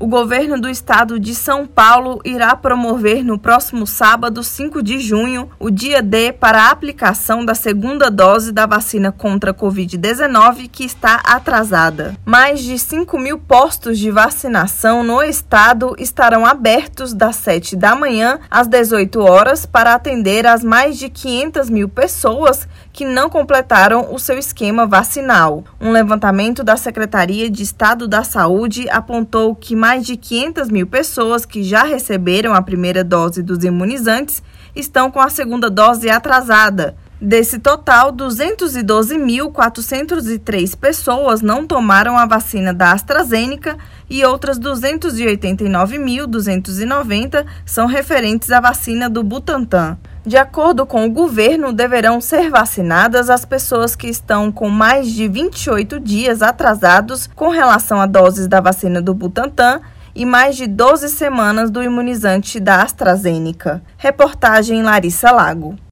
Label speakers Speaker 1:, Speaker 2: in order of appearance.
Speaker 1: O governo do estado de São Paulo irá promover no próximo sábado, 5 de junho, o dia D para a aplicação da segunda dose da vacina contra a Covid-19, que está atrasada. Mais de 5 mil postos de vacinação no estado estarão abertos das 7 da manhã às 18 horas para atender as mais de 500 mil pessoas que não completaram o seu esquema vacinal. Um levantamento da Secretaria de Estado da Saúde apontou que mais mais de 500 mil pessoas que já receberam a primeira dose dos imunizantes estão com a segunda dose atrasada. Desse total, 212.403 pessoas não tomaram a vacina da AstraZeneca e outras 289.290 são referentes à vacina do Butantan. De acordo com o governo, deverão ser vacinadas as pessoas que estão com mais de 28 dias atrasados com relação a doses da vacina do Butantan e mais de 12 semanas do imunizante da AstraZeneca. Reportagem Larissa Lago.